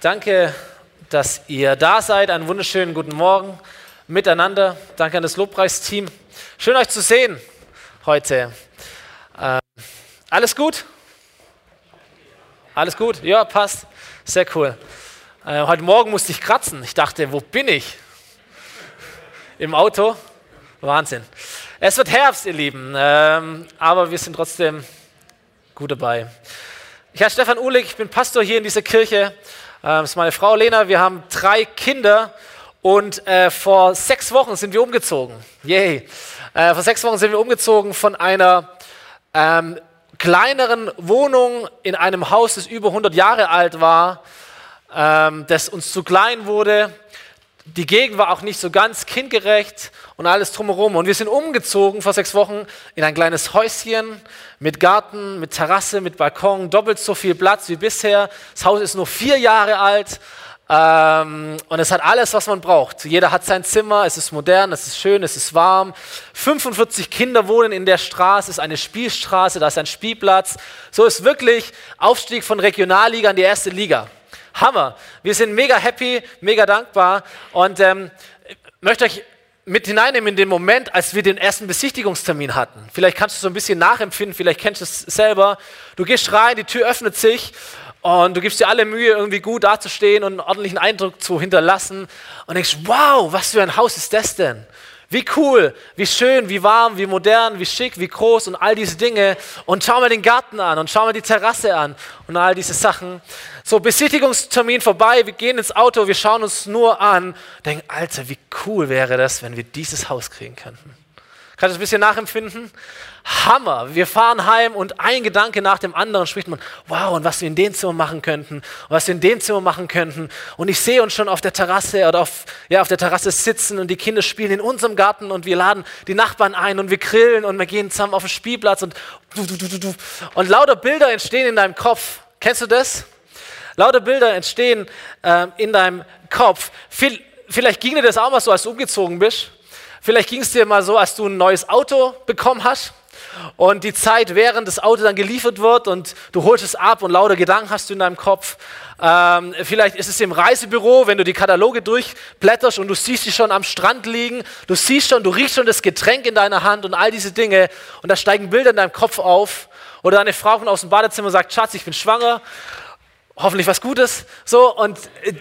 Danke, dass ihr da seid. Einen wunderschönen guten Morgen miteinander. Danke an das Lobpreisteam. Schön euch zu sehen heute. Äh, alles gut? Alles gut? Ja, passt. Sehr cool. Äh, heute Morgen musste ich kratzen. Ich dachte, wo bin ich? Im Auto? Wahnsinn. Es wird Herbst, ihr Lieben, ähm, aber wir sind trotzdem gut dabei. Ich heiße Stefan Uhlig, ich bin Pastor hier in dieser Kirche das ist meine Frau Lena. Wir haben drei Kinder und äh, vor sechs Wochen sind wir umgezogen. Yay. Äh, vor sechs Wochen sind wir umgezogen von einer ähm, kleineren Wohnung in einem Haus, das über 100 Jahre alt war, ähm, das uns zu klein wurde, die Gegend war auch nicht so ganz kindgerecht und alles drumherum. Und wir sind umgezogen vor sechs Wochen in ein kleines Häuschen mit Garten, mit Terrasse, mit Balkon, doppelt so viel Platz wie bisher. Das Haus ist nur vier Jahre alt ähm, und es hat alles, was man braucht. Jeder hat sein Zimmer, es ist modern, es ist schön, es ist warm. 45 Kinder wohnen in der Straße, es ist eine Spielstraße, da ist ein Spielplatz. So ist wirklich Aufstieg von Regionalliga in die erste Liga. Hammer. Wir sind mega happy, mega dankbar und ähm, möchte euch mit hineinnehmen in den Moment, als wir den ersten Besichtigungstermin hatten. Vielleicht kannst du so ein bisschen nachempfinden, vielleicht kennst du es selber. Du gehst rein, die Tür öffnet sich und du gibst dir alle Mühe, irgendwie gut dazustehen und einen ordentlichen Eindruck zu hinterlassen und denkst, wow, was für ein Haus ist das denn? Wie cool, wie schön, wie warm, wie modern, wie schick, wie groß und all diese Dinge. Und schau mal den Garten an und schau mal die Terrasse an und all diese Sachen. So, Besichtigungstermin vorbei, wir gehen ins Auto, wir schauen uns nur an, denken, Alter, wie cool wäre das, wenn wir dieses Haus kriegen könnten. Kannst du das ein bisschen nachempfinden? Hammer. Wir fahren heim und ein Gedanke nach dem anderen spricht man, wow, und was wir in dem Zimmer machen könnten, und was wir in dem Zimmer machen könnten. Und ich sehe uns schon auf der Terrasse oder auf, ja, auf der Terrasse sitzen und die Kinder spielen in unserem Garten und wir laden die Nachbarn ein und wir grillen und wir gehen zusammen auf den Spielplatz und, und lauter Bilder entstehen in deinem Kopf. Kennst du das? Lauter Bilder entstehen äh, in deinem Kopf. Vielleicht ging dir das auch mal so, als du umgezogen bist. Vielleicht ging es dir mal so, als du ein neues Auto bekommen hast und die Zeit, während das Auto dann geliefert wird und du holst es ab und lauter Gedanken hast du in deinem Kopf. Ähm, vielleicht ist es im Reisebüro, wenn du die Kataloge durchblätterst und du siehst sie schon am Strand liegen, du siehst schon, du riechst schon das Getränk in deiner Hand und all diese Dinge und da steigen Bilder in deinem Kopf auf. Oder deine Frau kommt aus dem Badezimmer und sagt, Schatz, ich bin schwanger hoffentlich was Gutes. So, und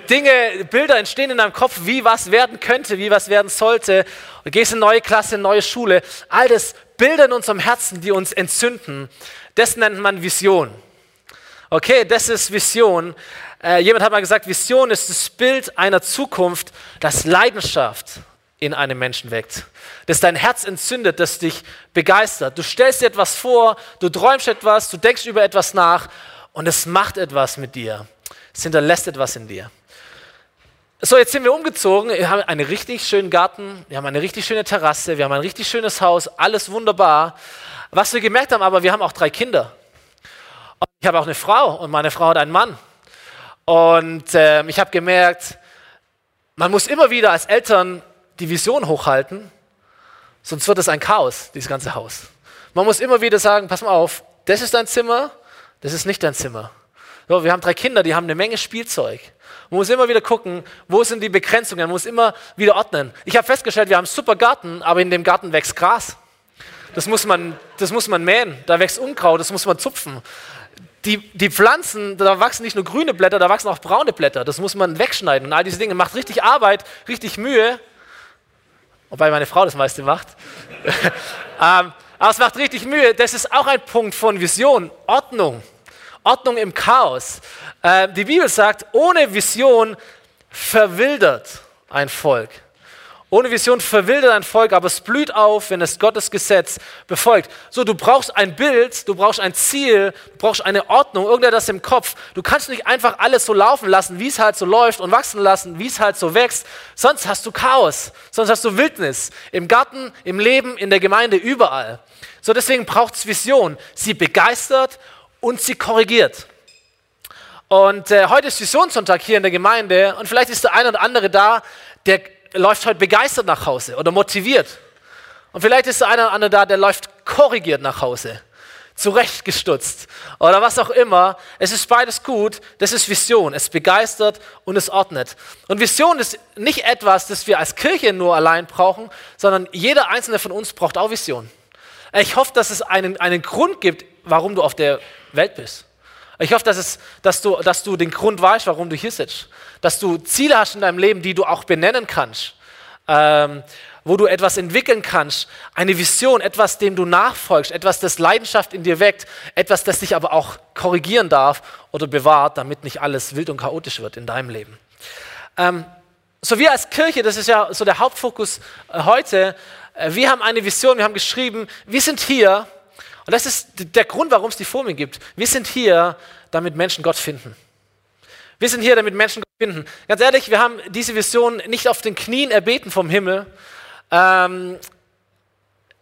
Dinge, Bilder entstehen in deinem Kopf, wie was werden könnte, wie was werden sollte. Du gehst in neue Klasse, in neue Schule. All das Bilder in unserem Herzen, die uns entzünden. Das nennt man Vision. Okay, das ist Vision. Äh, jemand hat mal gesagt, Vision ist das Bild einer Zukunft, das Leidenschaft in einem Menschen weckt. Das dein Herz entzündet, das dich begeistert. Du stellst dir etwas vor, du träumst etwas, du denkst über etwas nach und es macht etwas mit dir. Es hinterlässt etwas in dir. So, jetzt sind wir umgezogen. Wir haben einen richtig schönen Garten, wir haben eine richtig schöne Terrasse, wir haben ein richtig schönes Haus, alles wunderbar. Was wir gemerkt haben, aber wir haben auch drei Kinder. Und ich habe auch eine Frau und meine Frau hat einen Mann. Und äh, ich habe gemerkt, man muss immer wieder als Eltern die Vision hochhalten, sonst wird es ein Chaos, dieses ganze Haus. Man muss immer wieder sagen, pass mal auf, das ist dein Zimmer, das ist nicht dein Zimmer. So, wir haben drei Kinder, die haben eine Menge Spielzeug. Man muss immer wieder gucken, wo sind die Begrenzungen, man muss immer wieder ordnen. Ich habe festgestellt, wir haben einen super Garten, aber in dem Garten wächst Gras. Das muss man, das muss man mähen, da wächst Unkraut, das muss man zupfen. Die, die Pflanzen, da wachsen nicht nur grüne Blätter, da wachsen auch braune Blätter. Das muss man wegschneiden und all diese Dinge. Macht richtig Arbeit, richtig Mühe. Wobei meine Frau das meiste macht. ähm, aber es macht richtig Mühe. Das ist auch ein Punkt von Vision, Ordnung. Ordnung im Chaos. Äh, die Bibel sagt, ohne Vision verwildert ein Volk. Ohne Vision verwildert ein Volk, aber es blüht auf, wenn es Gottes Gesetz befolgt. So, du brauchst ein Bild, du brauchst ein Ziel, du brauchst eine Ordnung, irgendetwas im Kopf. Du kannst nicht einfach alles so laufen lassen, wie es halt so läuft und wachsen lassen, wie es halt so wächst. Sonst hast du Chaos, sonst hast du Wildnis. Im Garten, im Leben, in der Gemeinde, überall. So, deswegen braucht es Vision. Sie begeistert und sie korrigiert. Und äh, heute ist Visionssonntag hier in der Gemeinde und vielleicht ist der eine oder andere da, der läuft heute begeistert nach Hause oder motiviert. Und vielleicht ist der eine oder andere da, der läuft korrigiert nach Hause. zurechtgestutzt oder was auch immer. Es ist beides gut. Das ist Vision. Es begeistert und es ordnet. Und Vision ist nicht etwas, das wir als Kirche nur allein brauchen, sondern jeder einzelne von uns braucht auch Vision. Ich hoffe, dass es einen, einen Grund gibt, warum du auf der Welt bist. Ich hoffe, dass, es, dass, du, dass du den Grund weißt, warum du hier sitzt. Dass du Ziele hast in deinem Leben, die du auch benennen kannst. Ähm, wo du etwas entwickeln kannst, eine Vision, etwas, dem du nachfolgst, etwas, das Leidenschaft in dir weckt, etwas, das dich aber auch korrigieren darf oder bewahrt, damit nicht alles wild und chaotisch wird in deinem Leben. Ähm, so wir als Kirche, das ist ja so der Hauptfokus äh, heute, äh, wir haben eine Vision, wir haben geschrieben, wir sind hier, und das ist der Grund, warum es die Folie gibt, wir sind hier, damit Menschen Gott finden. Wir sind hier, damit Menschen Gott finden. Ganz ehrlich, wir haben diese Vision nicht auf den Knien erbeten vom Himmel, ähm,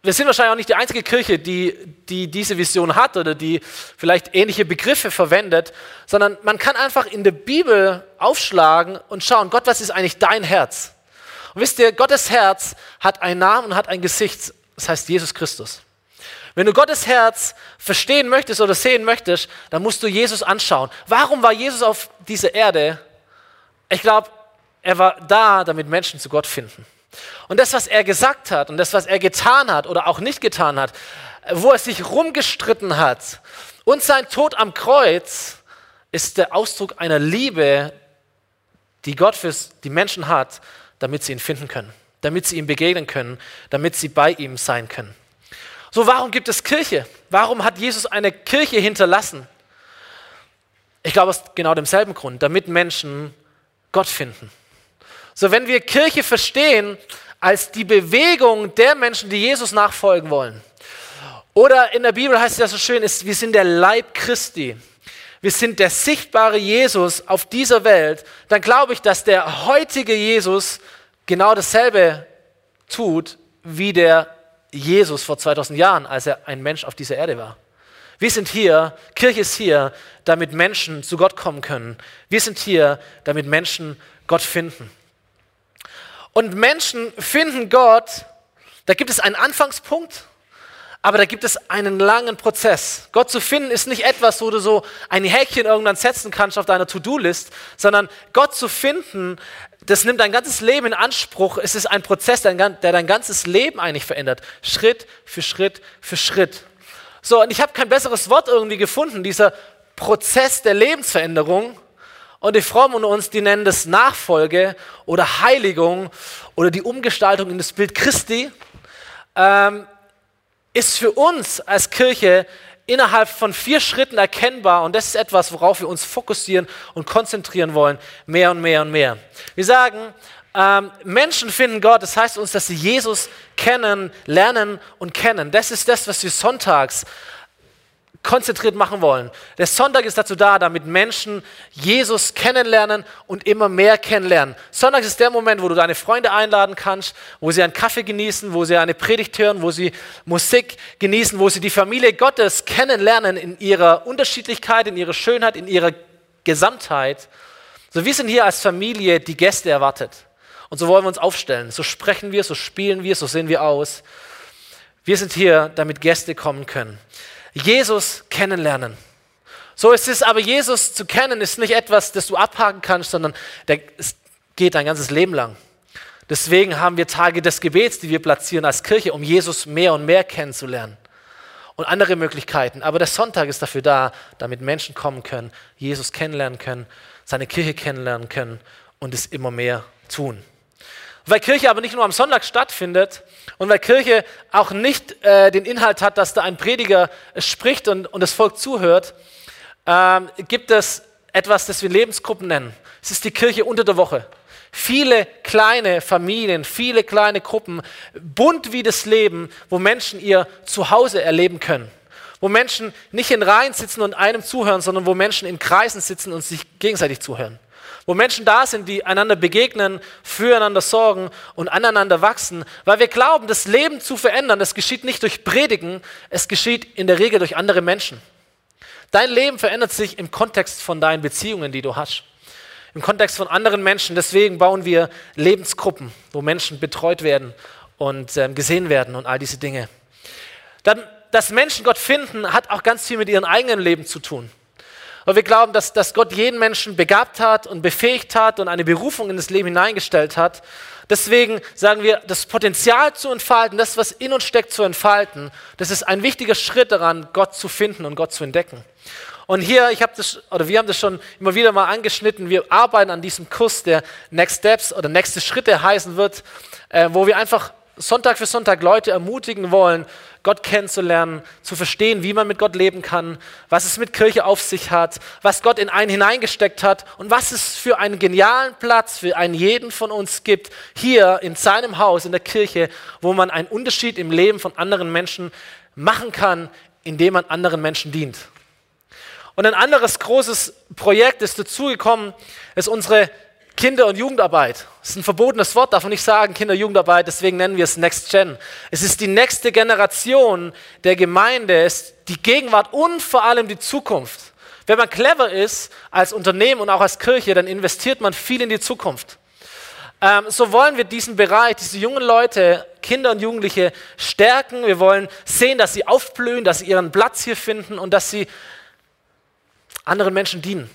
wir sind wahrscheinlich auch nicht die einzige Kirche, die, die diese Vision hat oder die vielleicht ähnliche Begriffe verwendet, sondern man kann einfach in der Bibel aufschlagen und schauen, Gott, was ist eigentlich dein Herz? Und wisst ihr, Gottes Herz hat einen Namen und hat ein Gesicht, das heißt Jesus Christus. Wenn du Gottes Herz verstehen möchtest oder sehen möchtest, dann musst du Jesus anschauen. Warum war Jesus auf dieser Erde? Ich glaube, er war da, damit Menschen zu Gott finden. Und das, was er gesagt hat und das, was er getan hat oder auch nicht getan hat, wo er sich rumgestritten hat und sein Tod am Kreuz, ist der Ausdruck einer Liebe, die Gott für die Menschen hat, damit sie ihn finden können, damit sie ihm begegnen können, damit sie bei ihm sein können. So, warum gibt es Kirche? Warum hat Jesus eine Kirche hinterlassen? Ich glaube, aus genau demselben Grund, damit Menschen Gott finden. So, wenn wir Kirche verstehen als die Bewegung der Menschen, die Jesus nachfolgen wollen, oder in der Bibel heißt es ja so schön, ist, wir sind der Leib Christi. Wir sind der sichtbare Jesus auf dieser Welt. Dann glaube ich, dass der heutige Jesus genau dasselbe tut wie der Jesus vor 2000 Jahren, als er ein Mensch auf dieser Erde war. Wir sind hier, Kirche ist hier, damit Menschen zu Gott kommen können. Wir sind hier, damit Menschen Gott finden. Und Menschen finden Gott, da gibt es einen Anfangspunkt, aber da gibt es einen langen Prozess. Gott zu finden ist nicht etwas, wo du so ein Häkchen irgendwann setzen kannst auf deiner To-Do-List, sondern Gott zu finden, das nimmt dein ganzes Leben in Anspruch. Es ist ein Prozess, der dein ganzes Leben eigentlich verändert. Schritt für Schritt für Schritt. So, und ich habe kein besseres Wort irgendwie gefunden, dieser Prozess der Lebensveränderung, und die Frommen unter uns, die nennen das Nachfolge oder Heiligung oder die Umgestaltung in das Bild Christi, ähm, ist für uns als Kirche innerhalb von vier Schritten erkennbar und das ist etwas, worauf wir uns fokussieren und konzentrieren wollen, mehr und mehr und mehr. Wir sagen, ähm, Menschen finden Gott, das heißt uns, dass sie Jesus kennen, lernen und kennen. Das ist das, was wir sonntags konzentriert machen wollen. Der Sonntag ist dazu da, damit Menschen Jesus kennenlernen und immer mehr kennenlernen. Sonntag ist der Moment, wo du deine Freunde einladen kannst, wo sie einen Kaffee genießen, wo sie eine Predigt hören, wo sie Musik genießen, wo sie die Familie Gottes kennenlernen in ihrer Unterschiedlichkeit, in ihrer Schönheit, in ihrer Gesamtheit. So, wir sind hier als Familie, die Gäste erwartet. Und so wollen wir uns aufstellen. So sprechen wir, so spielen wir, so sehen wir aus. Wir sind hier, damit Gäste kommen können. Jesus kennenlernen. So ist es aber, Jesus zu kennen, ist nicht etwas, das du abhaken kannst, sondern der, es geht dein ganzes Leben lang. Deswegen haben wir Tage des Gebets, die wir platzieren als Kirche, um Jesus mehr und mehr kennenzulernen. Und andere Möglichkeiten. Aber der Sonntag ist dafür da, damit Menschen kommen können, Jesus kennenlernen können, seine Kirche kennenlernen können und es immer mehr tun. Weil Kirche aber nicht nur am Sonntag stattfindet und weil Kirche auch nicht äh, den Inhalt hat, dass da ein Prediger spricht und, und das Volk zuhört, ähm, gibt es etwas, das wir Lebensgruppen nennen. Es ist die Kirche unter der Woche. Viele kleine Familien, viele kleine Gruppen, bunt wie das Leben, wo Menschen ihr Zuhause erleben können. Wo Menschen nicht in Reihen sitzen und einem zuhören, sondern wo Menschen in Kreisen sitzen und sich gegenseitig zuhören wo Menschen da sind, die einander begegnen, füreinander sorgen und aneinander wachsen, weil wir glauben, das Leben zu verändern, das geschieht nicht durch Predigen, es geschieht in der Regel durch andere Menschen. Dein Leben verändert sich im Kontext von deinen Beziehungen, die du hast. Im Kontext von anderen Menschen. Deswegen bauen wir Lebensgruppen, wo Menschen betreut werden und äh, gesehen werden und all diese Dinge. Dann dass Menschen Gott finden, hat auch ganz viel mit ihrem eigenen Leben zu tun. Weil wir glauben, dass, dass Gott jeden Menschen begabt hat und befähigt hat und eine Berufung in das Leben hineingestellt hat. Deswegen sagen wir, das Potenzial zu entfalten, das, was in uns steckt, zu entfalten, das ist ein wichtiger Schritt daran, Gott zu finden und Gott zu entdecken. Und hier, ich habe das, oder wir haben das schon immer wieder mal angeschnitten, wir arbeiten an diesem Kurs, der Next Steps oder nächste Schritte heißen wird, äh, wo wir einfach Sonntag für Sonntag Leute ermutigen wollen, Gott kennenzulernen, zu verstehen, wie man mit Gott leben kann, was es mit Kirche auf sich hat, was Gott in einen hineingesteckt hat und was es für einen genialen Platz für einen jeden von uns gibt, hier in seinem Haus, in der Kirche, wo man einen Unterschied im Leben von anderen Menschen machen kann, indem man anderen Menschen dient. Und ein anderes großes Projekt ist dazugekommen, ist unsere Kinder- und Jugendarbeit. Das ist ein verbotenes Wort, darf man nicht sagen, Kinder- und Jugendarbeit, deswegen nennen wir es Next Gen. Es ist die nächste Generation der Gemeinde, es ist die Gegenwart und vor allem die Zukunft. Wenn man clever ist als Unternehmen und auch als Kirche, dann investiert man viel in die Zukunft. Ähm, so wollen wir diesen Bereich, diese jungen Leute, Kinder und Jugendliche stärken. Wir wollen sehen, dass sie aufblühen, dass sie ihren Platz hier finden und dass sie anderen Menschen dienen.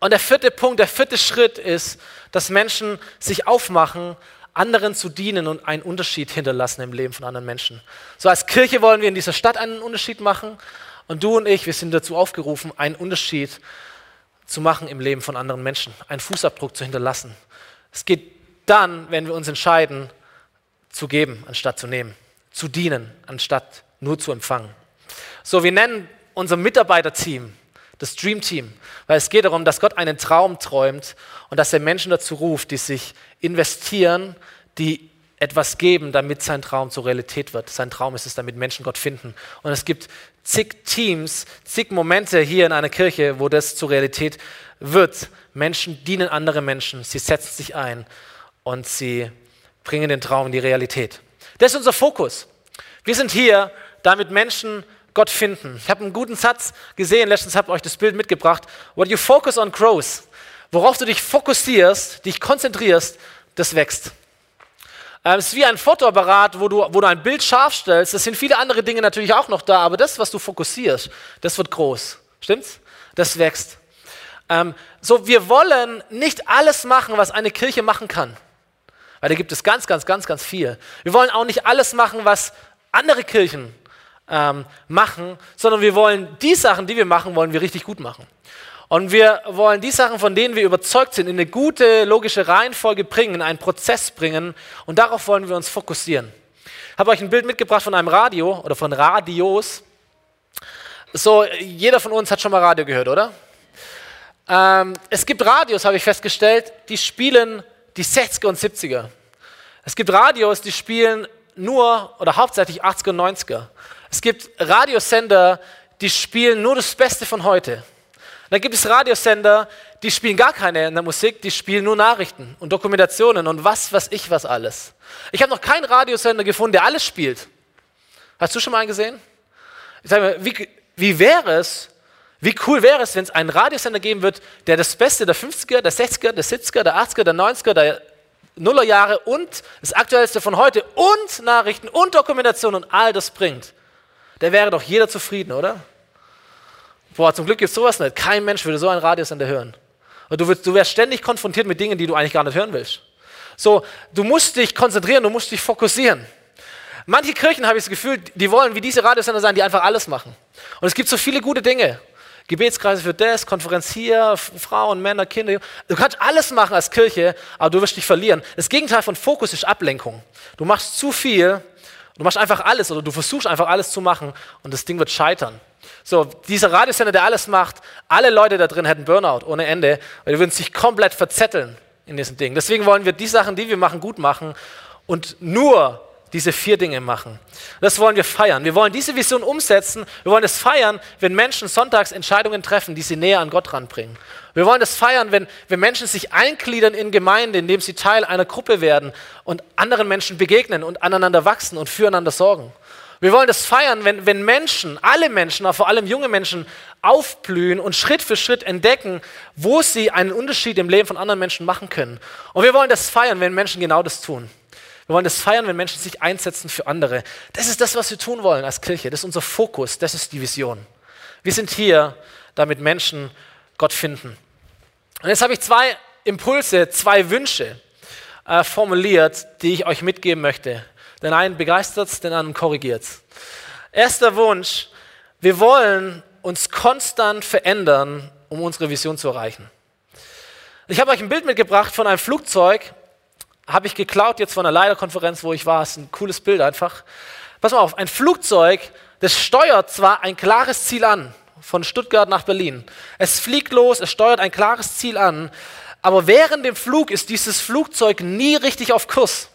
Und der vierte Punkt, der vierte Schritt ist, dass Menschen sich aufmachen, anderen zu dienen und einen Unterschied hinterlassen im Leben von anderen Menschen. So als Kirche wollen wir in dieser Stadt einen Unterschied machen und du und ich, wir sind dazu aufgerufen, einen Unterschied zu machen im Leben von anderen Menschen, einen Fußabdruck zu hinterlassen. Es geht dann, wenn wir uns entscheiden, zu geben, anstatt zu nehmen, zu dienen, anstatt nur zu empfangen. So, wir nennen unser Mitarbeiterteam, das Dream Team, weil es geht darum, dass Gott einen Traum träumt und dass er Menschen dazu ruft, die sich investieren, die etwas geben, damit sein Traum zur Realität wird. Sein Traum ist es, damit Menschen Gott finden. Und es gibt zig Teams, zig Momente hier in einer Kirche, wo das zur Realität wird. Menschen dienen andere Menschen, sie setzen sich ein und sie bringen den Traum in die Realität. Das ist unser Fokus. Wir sind hier, damit Menschen Gott finden. Ich habe einen guten Satz gesehen, letztens habe ich euch das Bild mitgebracht. What you focus on grows. Worauf du dich fokussierst, dich konzentrierst, das wächst. Ähm, es ist wie ein Fotoapparat, wo du, wo du ein Bild scharf stellst. Es sind viele andere Dinge natürlich auch noch da, aber das, was du fokussierst, das wird groß. Stimmt's? Das wächst. Ähm, so, wir wollen nicht alles machen, was eine Kirche machen kann. Weil da gibt es ganz, ganz, ganz, ganz viel. Wir wollen auch nicht alles machen, was andere Kirchen ähm, machen, sondern wir wollen die Sachen, die wir machen, wollen wir richtig gut machen. Und wir wollen die Sachen, von denen wir überzeugt sind, in eine gute, logische Reihenfolge bringen, in einen Prozess bringen. Und darauf wollen wir uns fokussieren. Ich habe euch ein Bild mitgebracht von einem Radio oder von Radios. So, jeder von uns hat schon mal Radio gehört, oder? Ähm, es gibt Radios, habe ich festgestellt, die spielen die 60er und 70er. Es gibt Radios, die spielen nur oder hauptsächlich 80er und 90er. Es gibt Radiosender, die spielen nur das Beste von heute. Dann gibt es Radiosender, die spielen gar keine in der Musik, die spielen nur Nachrichten und Dokumentationen und was, was ich, was alles. Ich habe noch keinen Radiosender gefunden, der alles spielt. Hast du schon mal einen gesehen? Ich sage mal, wie, wie wäre es, wie cool wäre es, wenn es einen Radiosender geben wird, der das Beste der 50er, der 60er, der 70er, der 80er, der 90er, der Nullerjahre und das Aktuellste von heute und Nachrichten und Dokumentation und all das bringt? Der wäre doch jeder zufrieden, oder? Boah, zum Glück gibt es sowas nicht. Kein Mensch würde so einen Radiosender hören. Und du, wirst, du wärst ständig konfrontiert mit Dingen, die du eigentlich gar nicht hören willst. So, du musst dich konzentrieren, du musst dich fokussieren. Manche Kirchen, habe ich das Gefühl, die wollen wie diese Radiosender sein, die einfach alles machen. Und es gibt so viele gute Dinge. Gebetskreise für das, Konferenz hier, Frauen, Männer, Kinder. Du kannst alles machen als Kirche, aber du wirst dich verlieren. Das Gegenteil von Fokus ist Ablenkung. Du machst zu viel Du machst einfach alles oder du versuchst einfach alles zu machen und das Ding wird scheitern. So, dieser Radiosender, der alles macht, alle Leute da drin hätten Burnout ohne Ende, weil die würden sich komplett verzetteln in diesem Ding. Deswegen wollen wir die Sachen, die wir machen, gut machen und nur diese vier Dinge machen. Das wollen wir feiern. Wir wollen diese Vision umsetzen. Wir wollen es feiern, wenn Menschen sonntags Entscheidungen treffen, die sie näher an Gott ranbringen. Wir wollen es feiern, wenn, wenn Menschen sich eingliedern in Gemeinde, indem sie Teil einer Gruppe werden und anderen Menschen begegnen und aneinander wachsen und füreinander sorgen. Wir wollen das feiern, wenn, wenn Menschen, alle Menschen, aber vor allem junge Menschen, aufblühen und Schritt für Schritt entdecken, wo sie einen Unterschied im Leben von anderen Menschen machen können. Und wir wollen das feiern, wenn Menschen genau das tun. Wir wollen das feiern, wenn Menschen sich einsetzen für andere. Das ist das, was wir tun wollen als Kirche. Das ist unser Fokus. Das ist die Vision. Wir sind hier, damit Menschen Gott finden. Und jetzt habe ich zwei Impulse, zwei Wünsche äh, formuliert, die ich euch mitgeben möchte. Den einen begeistert den anderen korrigiert. Erster Wunsch, wir wollen uns konstant verändern, um unsere Vision zu erreichen. Ich habe euch ein Bild mitgebracht von einem Flugzeug, habe ich geklaut jetzt von einer Leiterkonferenz, wo ich war. Das ist ein cooles Bild einfach. Pass mal auf, ein Flugzeug, das steuert zwar ein klares Ziel an, von Stuttgart nach Berlin. Es fliegt los, es steuert ein klares Ziel an, aber während dem Flug ist dieses Flugzeug nie richtig auf Kurs,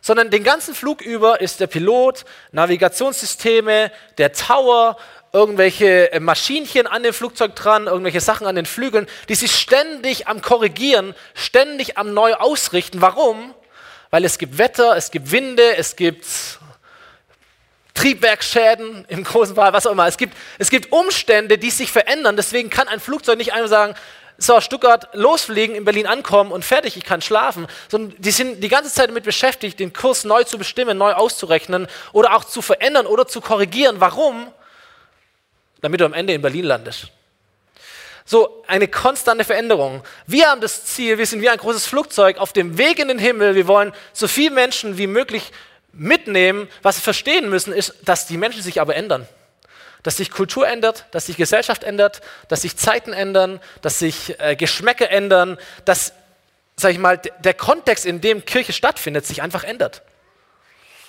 sondern den ganzen Flug über ist der Pilot, Navigationssysteme, der Tower, irgendwelche äh, Maschinchen an dem Flugzeug dran, irgendwelche Sachen an den Flügeln, die sich ständig am Korrigieren, ständig am Neu ausrichten. Warum? Weil es gibt Wetter, es gibt Winde, es gibt Triebwerksschäden im großen Fall, was auch immer. Es gibt, es gibt Umstände, die sich verändern. Deswegen kann ein Flugzeug nicht einfach sagen, so, Stuttgart losfliegen, in Berlin ankommen und fertig, ich kann schlafen, sondern die sind die ganze Zeit damit beschäftigt, den Kurs neu zu bestimmen, neu auszurechnen oder auch zu verändern oder zu korrigieren. Warum? damit du am Ende in Berlin landest. So eine konstante Veränderung. Wir haben das Ziel, wir sind wie ein großes Flugzeug auf dem Weg in den Himmel. Wir wollen so viele Menschen wie möglich mitnehmen. Was wir verstehen müssen, ist, dass die Menschen sich aber ändern. Dass sich Kultur ändert, dass sich Gesellschaft ändert, dass sich Zeiten ändern, dass sich äh, Geschmäcker ändern, dass, sag ich mal, der Kontext, in dem Kirche stattfindet, sich einfach ändert.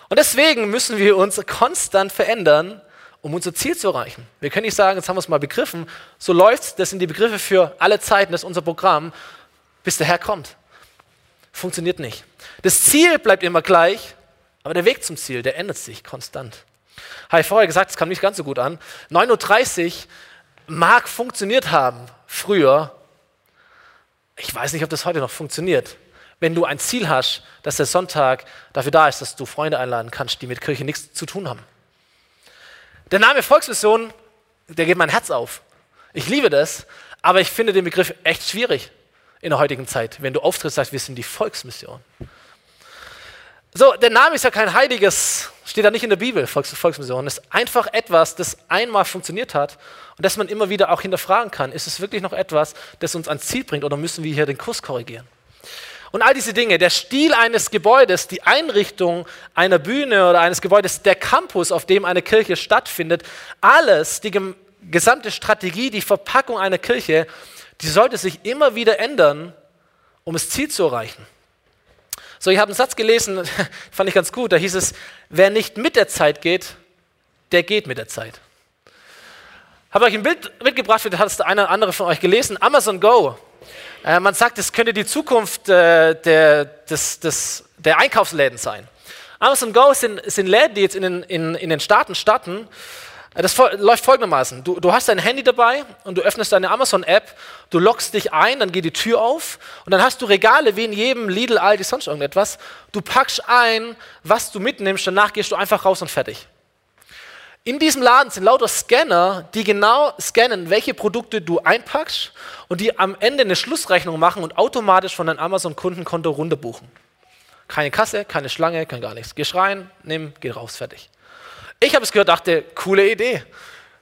Und deswegen müssen wir uns konstant verändern, um unser Ziel zu erreichen. Wir können nicht sagen, jetzt haben wir es mal begriffen, so läuft das sind die Begriffe für alle Zeiten, das ist unser Programm, bis der Herr kommt. Funktioniert nicht. Das Ziel bleibt immer gleich, aber der Weg zum Ziel, der ändert sich konstant. Habe ich vorher gesagt, es kam nicht ganz so gut an. 9.30 Uhr mag funktioniert haben früher. Ich weiß nicht, ob das heute noch funktioniert. Wenn du ein Ziel hast, dass der Sonntag dafür da ist, dass du Freunde einladen kannst, die mit Kirche nichts zu tun haben. Der Name Volksmission, der geht mein Herz auf. Ich liebe das, aber ich finde den Begriff echt schwierig in der heutigen Zeit, wenn du auftrittst, sagst, wir sind die Volksmission. So, der Name ist ja kein heiliges, steht da nicht in der Bibel, Volks Volksmission. Es ist einfach etwas, das einmal funktioniert hat und das man immer wieder auch hinterfragen kann. Ist es wirklich noch etwas, das uns ans Ziel bringt oder müssen wir hier den Kurs korrigieren? Und all diese Dinge, der Stil eines Gebäudes, die Einrichtung einer Bühne oder eines Gebäudes, der Campus, auf dem eine Kirche stattfindet, alles, die gesamte Strategie, die Verpackung einer Kirche, die sollte sich immer wieder ändern, um das Ziel zu erreichen. So, ich habe einen Satz gelesen, fand ich ganz gut, da hieß es, wer nicht mit der Zeit geht, der geht mit der Zeit. Habe euch ein Bild mitgebracht, vielleicht hat es der eine oder andere von euch gelesen, Amazon Go. Äh, man sagt, es könnte die Zukunft äh, der, des, des, der Einkaufsläden sein. Amazon Go sind, sind Läden, die jetzt in den, in, in den Staaten starten. Das läuft folgendermaßen. Du, du, hast dein Handy dabei und du öffnest deine Amazon-App, du loggst dich ein, dann geht die Tür auf und dann hast du Regale wie in jedem Lidl, Aldi, sonst irgendetwas. Du packst ein, was du mitnimmst, danach gehst du einfach raus und fertig. In diesem Laden sind lauter Scanner, die genau scannen, welche Produkte du einpackst und die am Ende eine Schlussrechnung machen und automatisch von deinem Amazon-Kundenkonto runterbuchen. Keine Kasse, keine Schlange, kein gar nichts. Geh rein, nimm, geh raus, fertig. Ich habe es gehört, dachte, coole Idee,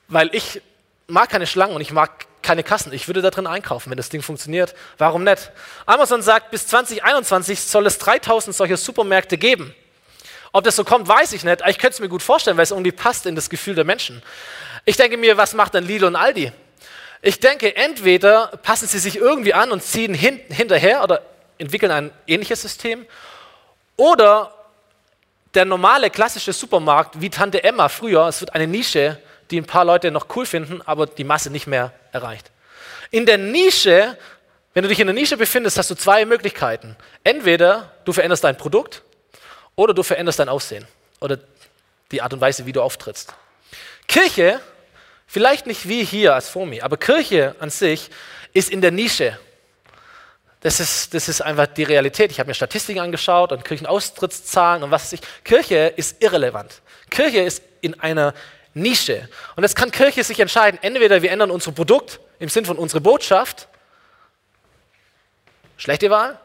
weil ich mag keine Schlangen und ich mag keine Kassen. Ich würde da drin einkaufen, wenn das Ding funktioniert. Warum nicht? Amazon sagt, bis 2021 soll es 3000 solcher Supermärkte geben. Ob das so kommt, weiß ich nicht. Ich könnte es mir gut vorstellen, weil es irgendwie passt in das Gefühl der Menschen. Ich denke mir, was macht dann Lidl und Aldi? Ich denke, entweder passen sie sich irgendwie an und ziehen hin, hinterher oder entwickeln ein ähnliches System, oder der normale klassische Supermarkt wie Tante Emma früher, es wird eine Nische, die ein paar Leute noch cool finden, aber die Masse nicht mehr erreicht. In der Nische, wenn du dich in der Nische befindest, hast du zwei Möglichkeiten. Entweder du veränderst dein Produkt oder du veränderst dein Aussehen oder die Art und Weise, wie du auftrittst. Kirche, vielleicht nicht wie hier als Fomi, aber Kirche an sich ist in der Nische. Das ist, das ist einfach die Realität. Ich habe mir Statistiken angeschaut und Kirchenaustrittszahlen und was weiß ich. Kirche ist irrelevant. Kirche ist in einer Nische. Und jetzt kann Kirche sich entscheiden, entweder wir ändern unser Produkt im Sinn von unserer Botschaft, schlechte Wahl,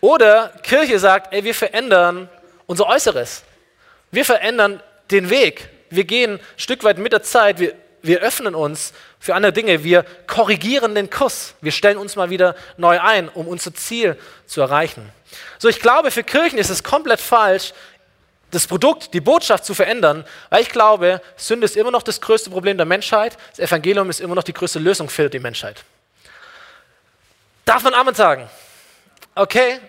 oder Kirche sagt, ey, wir verändern unser Äußeres. Wir verändern den Weg. Wir gehen ein Stück weit mit der Zeit. Wir, wir öffnen uns für andere Dinge. Wir korrigieren den Kurs. Wir stellen uns mal wieder neu ein, um unser Ziel zu erreichen. So, ich glaube, für Kirchen ist es komplett falsch, das Produkt, die Botschaft zu verändern, weil ich glaube, Sünde ist immer noch das größte Problem der Menschheit. Das Evangelium ist immer noch die größte Lösung für die Menschheit. Darf man Amen sagen? Okay,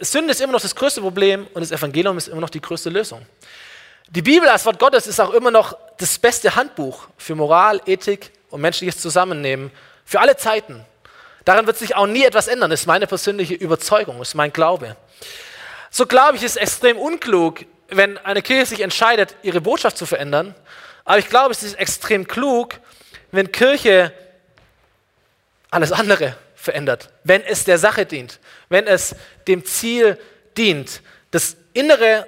Sünde ist immer noch das größte Problem und das Evangelium ist immer noch die größte Lösung. Die Bibel als Wort Gottes ist auch immer noch das beste Handbuch für Moral, Ethik und menschliches Zusammennehmen für alle Zeiten. Daran wird sich auch nie etwas ändern, ist meine persönliche Überzeugung, ist mein Glaube. So glaube ich, ist extrem unklug, wenn eine Kirche sich entscheidet, ihre Botschaft zu verändern. Aber ich glaube, es ist extrem klug, wenn Kirche alles andere verändert, wenn es der Sache dient, wenn es dem Ziel dient, das Innere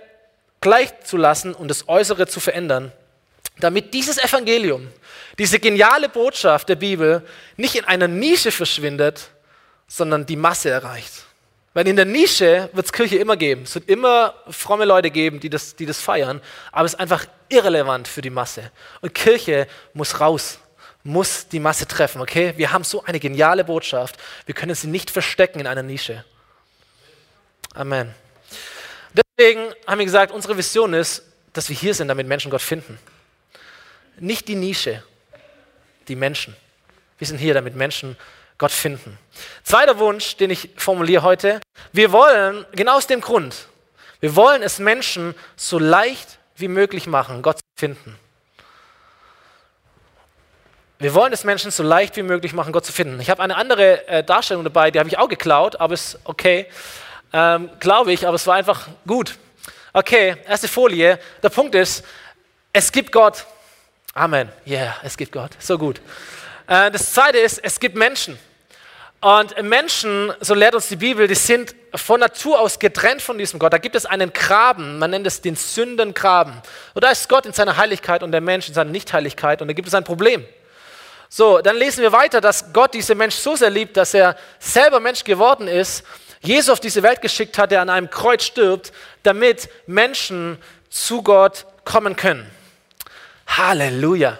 gleichzulassen und das Äußere zu verändern, damit dieses Evangelium, diese geniale Botschaft der Bibel nicht in einer Nische verschwindet, sondern die Masse erreicht. Weil in der Nische wird es Kirche immer geben. Es wird immer fromme Leute geben, die das, die das feiern, aber es ist einfach irrelevant für die Masse. Und Kirche muss raus, muss die Masse treffen, okay? Wir haben so eine geniale Botschaft, wir können sie nicht verstecken in einer Nische. Amen. Deswegen haben wir gesagt, unsere Vision ist, dass wir hier sind, damit Menschen Gott finden. Nicht die Nische, die Menschen. Wir sind hier, damit Menschen Gott finden. Zweiter Wunsch, den ich formuliere heute. Wir wollen, genau aus dem Grund, wir wollen es Menschen so leicht wie möglich machen, Gott zu finden. Wir wollen es Menschen so leicht wie möglich machen, Gott zu finden. Ich habe eine andere äh, Darstellung dabei, die habe ich auch geklaut, aber ist okay, ähm, glaube ich, aber es war einfach gut. Okay, erste Folie. Der Punkt ist, es gibt Gott. Amen. Yeah, es gibt Gott. So gut. Äh, das zweite ist, es gibt Menschen. Und Menschen, so lehrt uns die Bibel, die sind von Natur aus getrennt von diesem Gott. Da gibt es einen Graben, man nennt es den Sündengraben. Und da ist Gott in seiner Heiligkeit und der Mensch in seiner Nichtheiligkeit und da gibt es ein Problem. So, dann lesen wir weiter, dass Gott diesen Mensch so sehr liebt, dass er selber Mensch geworden ist, Jesus auf diese Welt geschickt hat, der an einem Kreuz stirbt, damit Menschen zu Gott kommen können. Halleluja.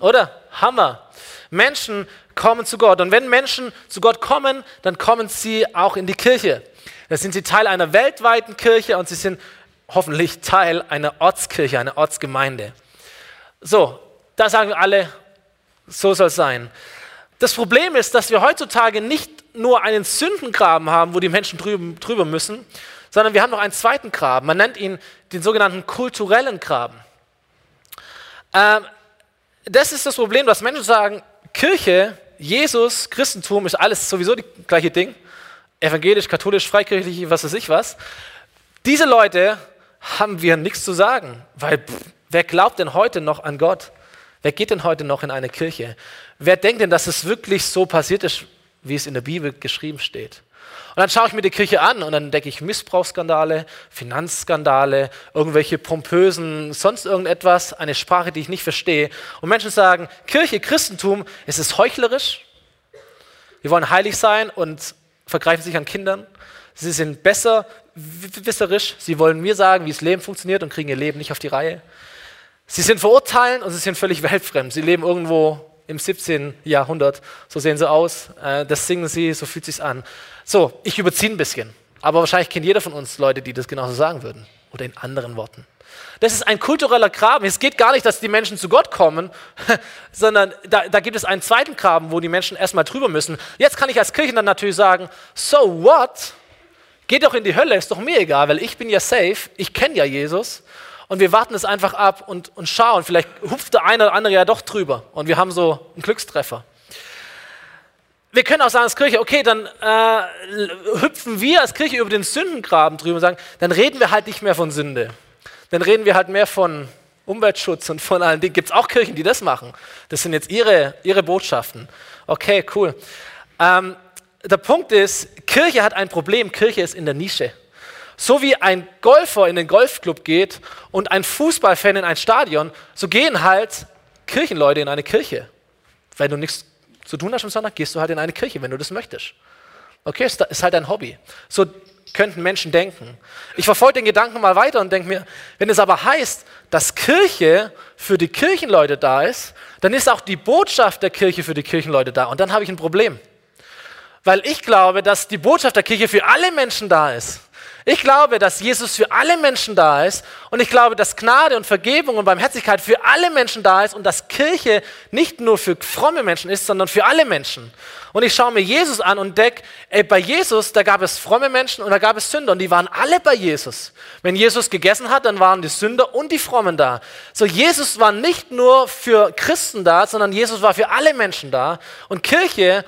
Oder? Hammer. Menschen kommen zu Gott. Und wenn Menschen zu Gott kommen, dann kommen sie auch in die Kirche. Da sind sie Teil einer weltweiten Kirche und sie sind hoffentlich Teil einer Ortskirche, einer Ortsgemeinde. So, da sagen wir alle, so soll es sein. Das Problem ist, dass wir heutzutage nicht nur einen Sündengraben haben, wo die Menschen drüber, drüber müssen, sondern wir haben noch einen zweiten Graben. Man nennt ihn den sogenannten kulturellen Graben. Ähm, das ist das Problem, dass Menschen sagen, Kirche, Jesus, Christentum ist alles sowieso das gleiche Ding. Evangelisch, katholisch, freikirchlich, was weiß ich was. Diese Leute haben wir nichts zu sagen, weil pff, wer glaubt denn heute noch an Gott? Wer geht denn heute noch in eine Kirche? Wer denkt denn, dass es wirklich so passiert ist, wie es in der Bibel geschrieben steht? Und dann schaue ich mir die Kirche an und dann entdecke ich Missbrauchsskandale, Finanzskandale, irgendwelche pompösen, sonst irgendetwas, eine Sprache, die ich nicht verstehe. Und Menschen sagen, Kirche, Christentum, es ist heuchlerisch. Wir wollen heilig sein und vergreifen sich an Kindern. Sie sind besser wisserisch. Sie wollen mir sagen, wie das Leben funktioniert und kriegen ihr Leben nicht auf die Reihe. Sie sind verurteilen und sie sind völlig weltfremd. Sie leben irgendwo im 17. Jahrhundert. So sehen sie aus. Äh, das singen sie, so fühlt sich an. So, ich überziehe ein bisschen. Aber wahrscheinlich kennt jeder von uns Leute, die das genauso sagen würden. Oder in anderen Worten. Das ist ein kultureller Graben. Es geht gar nicht, dass die Menschen zu Gott kommen, sondern da, da, gibt es einen zweiten Graben, wo die Menschen erstmal drüber müssen. Jetzt kann ich als Kirchen dann natürlich sagen, so what? Geht doch in die Hölle, ist doch mir egal, weil ich bin ja safe, ich kenne ja Jesus und wir warten es einfach ab und, und schauen, vielleicht hupft der eine oder andere ja doch drüber und wir haben so einen Glückstreffer. Wir können auch sagen als Kirche, okay, dann äh, hüpfen wir als Kirche über den Sündengraben drüber und sagen, dann reden wir halt nicht mehr von Sünde. Dann reden wir halt mehr von Umweltschutz und von allen Dingen. Gibt es auch Kirchen, die das machen? Das sind jetzt ihre, ihre Botschaften. Okay, cool. Ähm, der Punkt ist, Kirche hat ein Problem. Kirche ist in der Nische. So wie ein Golfer in den Golfclub geht und ein Fußballfan in ein Stadion, so gehen halt Kirchenleute in eine Kirche. Wenn du nichts zu tun hast am Sonntag, gehst du halt in eine Kirche, wenn du das möchtest. Okay, ist halt ein Hobby. So könnten Menschen denken. Ich verfolge den Gedanken mal weiter und denke mir, wenn es aber heißt, dass Kirche für die Kirchenleute da ist, dann ist auch die Botschaft der Kirche für die Kirchenleute da. Und dann habe ich ein Problem. Weil ich glaube, dass die Botschaft der Kirche für alle Menschen da ist. Ich glaube, dass Jesus für alle Menschen da ist und ich glaube, dass Gnade und Vergebung und Barmherzigkeit für alle Menschen da ist und dass Kirche nicht nur für fromme Menschen ist, sondern für alle Menschen. Und ich schaue mir Jesus an und denke, ey, bei Jesus, da gab es fromme Menschen und da gab es Sünder und die waren alle bei Jesus. Wenn Jesus gegessen hat, dann waren die Sünder und die Frommen da. So, Jesus war nicht nur für Christen da, sondern Jesus war für alle Menschen da. Und Kirche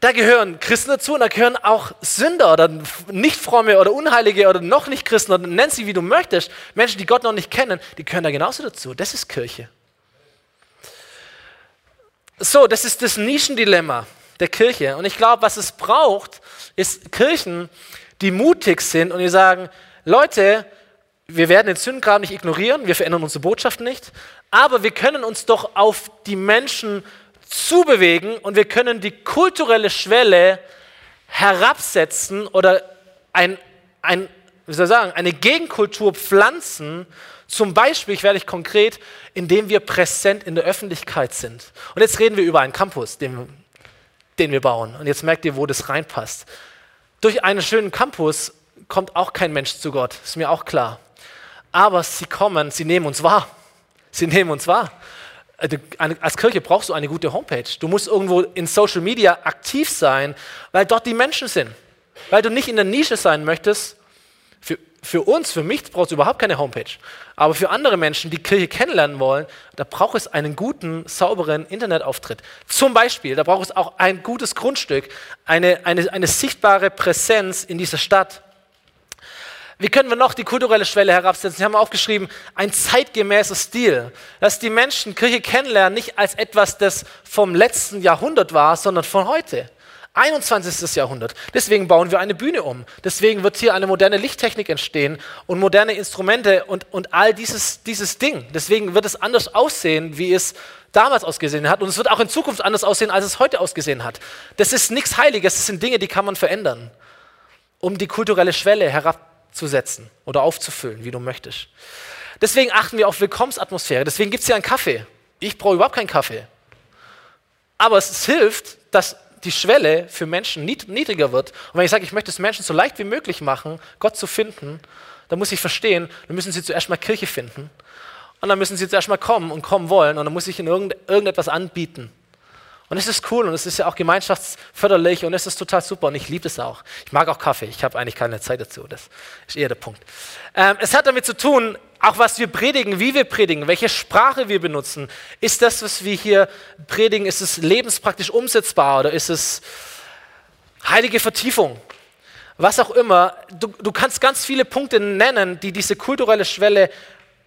da gehören Christen dazu und da gehören auch Sünder oder nicht fromme oder Unheilige oder noch nicht Christen oder nenn sie wie du möchtest, Menschen, die Gott noch nicht kennen, die gehören da genauso dazu. Das ist Kirche. So, das ist das Nischendilemma der Kirche. Und ich glaube, was es braucht, ist Kirchen, die mutig sind und die sagen, Leute, wir werden den Sündengraben nicht ignorieren, wir verändern unsere Botschaft nicht, aber wir können uns doch auf die Menschen zubewegen und wir können die kulturelle Schwelle herabsetzen oder ein, ein, wie soll ich sagen, eine Gegenkultur pflanzen, zum Beispiel, ich werde ich konkret, indem wir präsent in der Öffentlichkeit sind. Und jetzt reden wir über einen Campus, den, den wir bauen. Und jetzt merkt ihr, wo das reinpasst. Durch einen schönen Campus kommt auch kein Mensch zu Gott, ist mir auch klar. Aber sie kommen, sie nehmen uns wahr. Sie nehmen uns wahr. Äh, als Kirche brauchst du eine gute Homepage. Du musst irgendwo in Social Media aktiv sein, weil dort die Menschen sind. Weil du nicht in der Nische sein möchtest. Für, für uns, für mich brauchst du überhaupt keine Homepage. Aber für andere Menschen, die Kirche kennenlernen wollen, da braucht es einen guten, sauberen Internetauftritt. Zum Beispiel, da braucht es auch ein gutes Grundstück, eine, eine, eine sichtbare Präsenz in dieser Stadt. Wie können wir noch die kulturelle Schwelle herabsetzen? Sie haben aufgeschrieben, ein zeitgemäßer Stil, dass die Menschen Kirche kennenlernen, nicht als etwas, das vom letzten Jahrhundert war, sondern von heute. 21. Jahrhundert. Deswegen bauen wir eine Bühne um. Deswegen wird hier eine moderne Lichttechnik entstehen und moderne Instrumente und, und all dieses, dieses Ding. Deswegen wird es anders aussehen, wie es damals ausgesehen hat. Und es wird auch in Zukunft anders aussehen, als es heute ausgesehen hat. Das ist nichts Heiliges, das sind Dinge, die kann man verändern, um die kulturelle Schwelle herab zu setzen oder aufzufüllen, wie du möchtest. Deswegen achten wir auf Willkommensatmosphäre. Deswegen gibt es hier einen Kaffee. Ich brauche überhaupt keinen Kaffee. Aber es hilft, dass die Schwelle für Menschen niedriger wird. Und wenn ich sage, ich möchte es Menschen so leicht wie möglich machen, Gott zu finden, dann muss ich verstehen, dann müssen sie zuerst mal Kirche finden. Und dann müssen sie zuerst mal kommen und kommen wollen. Und dann muss ich ihnen irgend, irgendetwas anbieten. Und es ist cool und es ist ja auch gemeinschaftsförderlich und es ist total super und ich liebe es auch. Ich mag auch Kaffee, ich habe eigentlich keine Zeit dazu, das ist eher der Punkt. Ähm, es hat damit zu tun, auch was wir predigen, wie wir predigen, welche Sprache wir benutzen. Ist das, was wir hier predigen, ist es lebenspraktisch umsetzbar oder ist es heilige Vertiefung? Was auch immer, du, du kannst ganz viele Punkte nennen, die diese kulturelle Schwelle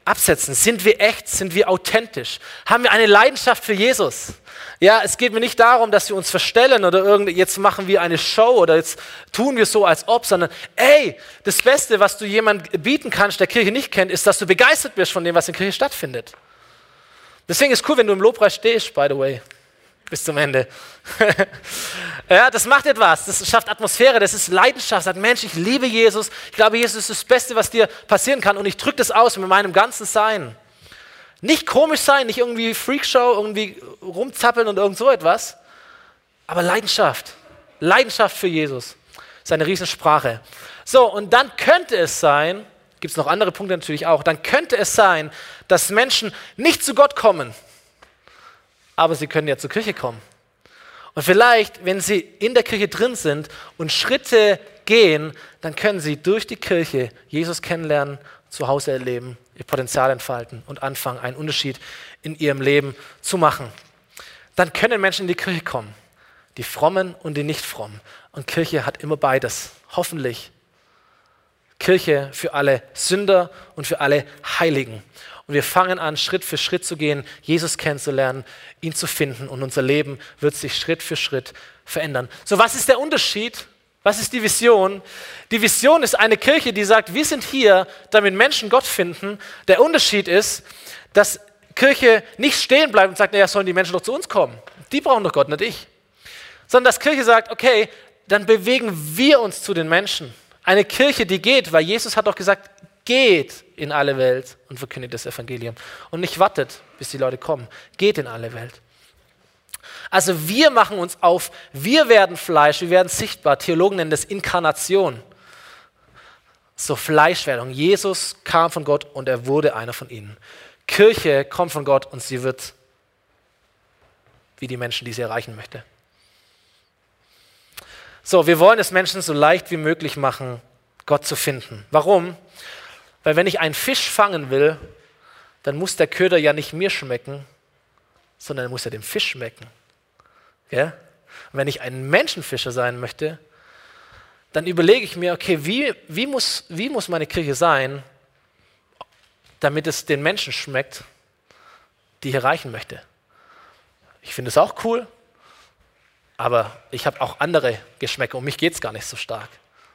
absetzen. Sind wir echt? Sind wir authentisch? Haben wir eine Leidenschaft für Jesus? Ja, es geht mir nicht darum, dass wir uns verstellen oder irgendwie, jetzt machen wir eine Show oder jetzt tun wir so als ob, sondern ey, das Beste, was du jemandem bieten kannst, der Kirche nicht kennt, ist, dass du begeistert wirst von dem, was in Kirche stattfindet. Deswegen ist cool, wenn du im Lobpreis stehst, by the way, bis zum Ende. ja, das macht etwas, das schafft Atmosphäre, das ist Leidenschaft, sagt Mensch, ich liebe Jesus, ich glaube, Jesus ist das Beste, was dir passieren kann und ich drücke das aus mit meinem ganzen Sein. Nicht komisch sein, nicht irgendwie Freakshow, irgendwie rumzappeln und irgend so etwas, aber Leidenschaft. Leidenschaft für Jesus. Das ist eine Riesensprache. So, und dann könnte es sein, gibt es noch andere Punkte natürlich auch, dann könnte es sein, dass Menschen nicht zu Gott kommen, aber sie können ja zur Kirche kommen. Und vielleicht, wenn sie in der Kirche drin sind und Schritte gehen, dann können sie durch die Kirche Jesus kennenlernen, zu Hause erleben ihr Potenzial entfalten und anfangen, einen Unterschied in ihrem Leben zu machen. Dann können Menschen in die Kirche kommen, die frommen und die nicht frommen. Und Kirche hat immer beides, hoffentlich. Kirche für alle Sünder und für alle Heiligen. Und wir fangen an, Schritt für Schritt zu gehen, Jesus kennenzulernen, ihn zu finden und unser Leben wird sich Schritt für Schritt verändern. So, was ist der Unterschied was ist die Vision? Die Vision ist eine Kirche, die sagt, wir sind hier, damit Menschen Gott finden. Der Unterschied ist, dass Kirche nicht stehen bleibt und sagt, naja, sollen die Menschen doch zu uns kommen. Die brauchen doch Gott, nicht ich. Sondern dass Kirche sagt, okay, dann bewegen wir uns zu den Menschen. Eine Kirche, die geht, weil Jesus hat doch gesagt, geht in alle Welt und verkündigt das Evangelium. Und nicht wartet, bis die Leute kommen. Geht in alle Welt. Also wir machen uns auf, wir werden Fleisch, wir werden sichtbar. Theologen nennen das Inkarnation. So Fleischwerdung. Jesus kam von Gott und er wurde einer von ihnen. Kirche kommt von Gott und sie wird wie die Menschen, die sie erreichen möchte. So, wir wollen es Menschen so leicht wie möglich machen, Gott zu finden. Warum? Weil wenn ich einen Fisch fangen will, dann muss der Köder ja nicht mir schmecken, sondern er muss ja dem Fisch schmecken. Und wenn ich ein Menschenfischer sein möchte, dann überlege ich mir, okay, wie, wie, muss, wie muss meine Kirche sein, damit es den Menschen schmeckt, die ich erreichen möchte. Ich finde es auch cool, aber ich habe auch andere Geschmäcker. Um mich geht es gar nicht so stark.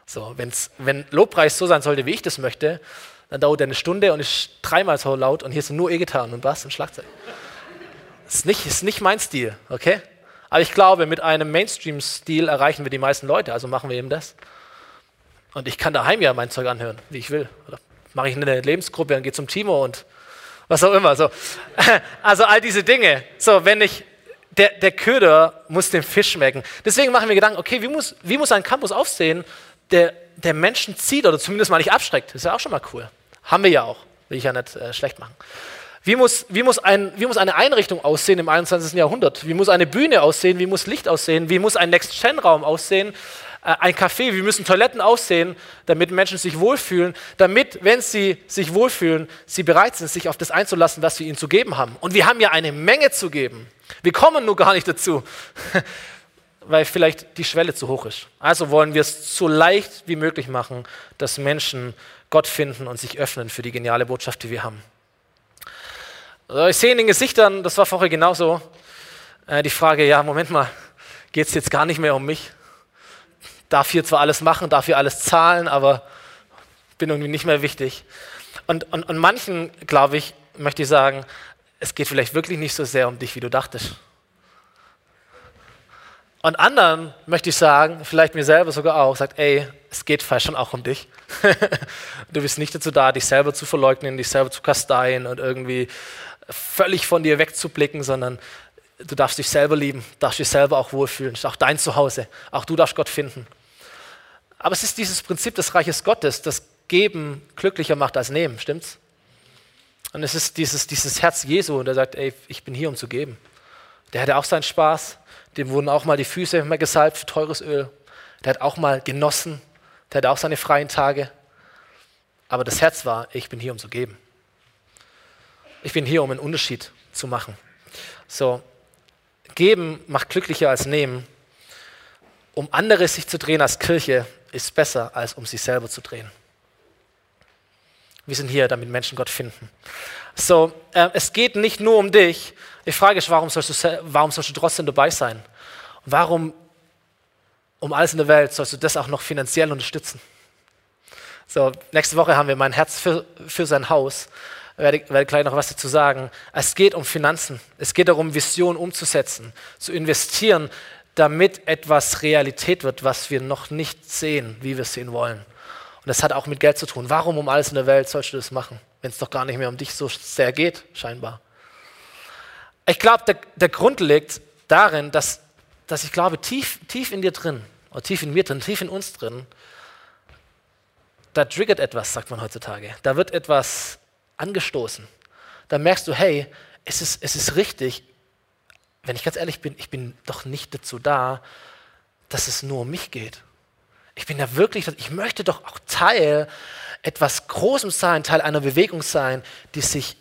So, wenn's, wenn Lobpreis so sein sollte, wie ich das möchte, dann dauert er eine Stunde und ist dreimal so laut und hier sind nur E-Gitarren und Bass und Schlagzeug. Das ist nicht, ist nicht mein Stil, okay? Aber ich glaube, mit einem Mainstream-Stil erreichen wir die meisten Leute, also machen wir eben das. Und ich kann daheim ja mein Zeug anhören, wie ich will. Oder mache ich eine Lebensgruppe und gehe zum Timo und was auch immer. So. Also all diese Dinge. So, wenn ich, der, der Köder muss dem Fisch schmecken. Deswegen machen wir Gedanken, okay, wie muss, wie muss ein Campus aussehen, der, der Menschen zieht oder zumindest mal nicht abschreckt? Das ist ja auch schon mal cool. Haben wir ja auch. Will ich ja nicht äh, schlecht machen. Wie muss, wie, muss ein, wie muss eine Einrichtung aussehen im 21. Jahrhundert? Wie muss eine Bühne aussehen? Wie muss Licht aussehen? Wie muss ein Next-Gen-Raum aussehen? Äh, ein Café? Wie müssen Toiletten aussehen, damit Menschen sich wohlfühlen? Damit, wenn sie sich wohlfühlen, sie bereit sind, sich auf das einzulassen, was wir ihnen zu geben haben. Und wir haben ja eine Menge zu geben. Wir kommen nur gar nicht dazu, weil vielleicht die Schwelle zu hoch ist. Also wollen wir es so leicht wie möglich machen, dass Menschen Gott finden und sich öffnen für die geniale Botschaft, die wir haben. Ich sehe in den Gesichtern, das war vorher genauso, äh, die Frage, ja, Moment mal, geht es jetzt gar nicht mehr um mich? Darf hier zwar alles machen, darf hier alles zahlen, aber bin irgendwie nicht mehr wichtig. Und, und, und manchen, glaube ich, möchte ich sagen, es geht vielleicht wirklich nicht so sehr um dich, wie du dachtest. Und anderen möchte ich sagen, vielleicht mir selber sogar auch, sagt, ey, es geht vielleicht schon auch um dich. du bist nicht dazu da, dich selber zu verleugnen, dich selber zu kasteien und irgendwie völlig von dir wegzublicken, sondern du darfst dich selber lieben, darfst dich selber auch wohlfühlen. Ist auch dein Zuhause. Auch du darfst Gott finden. Aber es ist dieses Prinzip des Reiches Gottes, das Geben glücklicher macht als Nehmen, stimmt's? Und es ist dieses, dieses Herz Jesu, der sagt, ey, ich bin hier, um zu geben. Der hatte auch seinen Spaß, dem wurden auch mal die Füße mal gesalbt für teures Öl. Der hat auch mal genossen, der hatte auch seine freien Tage. Aber das Herz war, ich bin hier, um zu geben. Ich bin hier, um einen Unterschied zu machen. So, geben macht glücklicher als nehmen. Um andere sich zu drehen als Kirche ist besser, als um sich selber zu drehen. Wir sind hier, damit Menschen Gott finden. So, äh, es geht nicht nur um dich. Die Frage ist, warum sollst du, warum sollst du trotzdem dabei sein? Warum, um alles in der Welt, sollst du das auch noch finanziell unterstützen? So, nächste Woche haben wir mein Herz für, für sein Haus werde, werde gleich noch was dazu sagen. Es geht um Finanzen. Es geht darum, Visionen umzusetzen, zu investieren, damit etwas Realität wird, was wir noch nicht sehen, wie wir es sehen wollen. Und das hat auch mit Geld zu tun. Warum um alles in der Welt sollst du das machen, wenn es doch gar nicht mehr um dich so sehr geht, scheinbar? Ich glaube, der, der Grund liegt darin, dass, dass ich glaube, tief, tief in dir drin, oder tief in mir drin, tief in uns drin, da triggert etwas, sagt man heutzutage. Da wird etwas angestoßen. Dann merkst du, hey, es ist, es ist richtig, wenn ich ganz ehrlich bin, ich bin doch nicht dazu da, dass es nur um mich geht. Ich bin ja wirklich, ich möchte doch auch Teil etwas Großem sein, Teil einer Bewegung sein, die sich